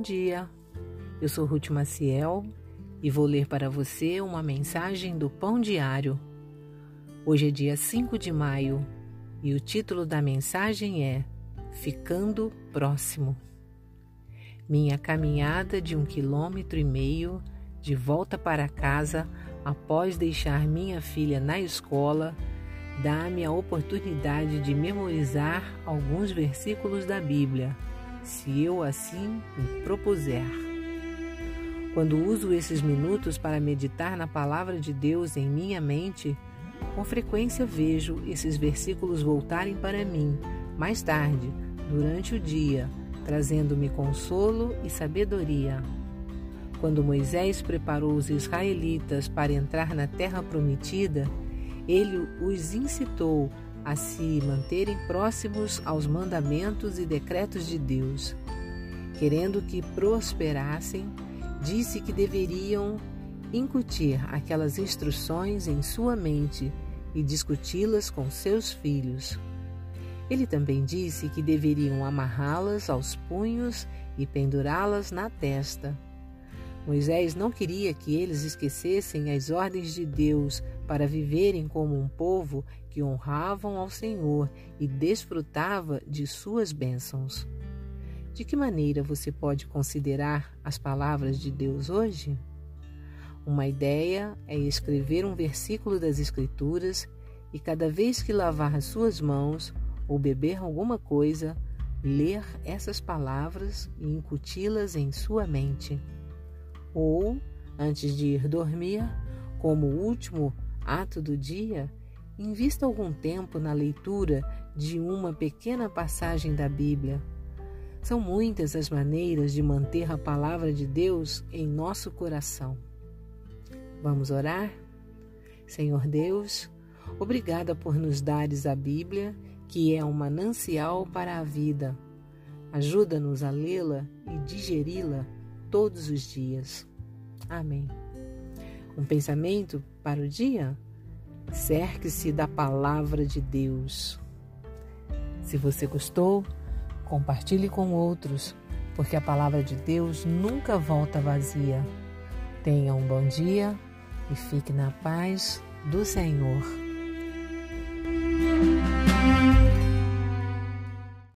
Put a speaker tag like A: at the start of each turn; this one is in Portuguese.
A: dia. Eu sou Ruth Maciel e vou ler para você uma mensagem do Pão Diário. Hoje é dia 5 de maio e o título da mensagem é Ficando Próximo. Minha caminhada de um quilômetro e meio de volta para casa após deixar minha filha na escola dá-me a oportunidade de memorizar alguns versículos da Bíblia se eu assim me propuser. Quando uso esses minutos para meditar na palavra de Deus em minha mente, com frequência vejo esses versículos voltarem para mim mais tarde, durante o dia, trazendo-me consolo e sabedoria. Quando Moisés preparou os israelitas para entrar na terra prometida, ele os incitou a se manterem próximos aos mandamentos e decretos de Deus. Querendo que prosperassem, disse que deveriam incutir aquelas instruções em sua mente e discuti-las com seus filhos. Ele também disse que deveriam amarrá-las aos punhos e pendurá-las na testa. Moisés não queria que eles esquecessem as ordens de Deus para viverem como um povo que honravam ao Senhor e desfrutava de suas bênçãos. De que maneira você pode considerar as palavras de Deus hoje? Uma ideia é escrever um versículo das Escrituras e cada vez que lavar as suas mãos ou beber alguma coisa, ler essas palavras e incuti-las em sua mente. Ou, antes de ir dormir, como último ato do dia, invista algum tempo na leitura de uma pequena passagem da Bíblia. São muitas as maneiras de manter a palavra de Deus em nosso coração. Vamos orar? Senhor Deus, obrigada por nos dares a Bíblia, que é um manancial para a vida. Ajuda-nos a lê-la e digeri-la todos os dias. Amém. Um pensamento para o dia? Cerque-se da palavra de Deus. Se você gostou, compartilhe com outros, porque a palavra de Deus nunca volta vazia. Tenha um bom dia e fique na paz do Senhor.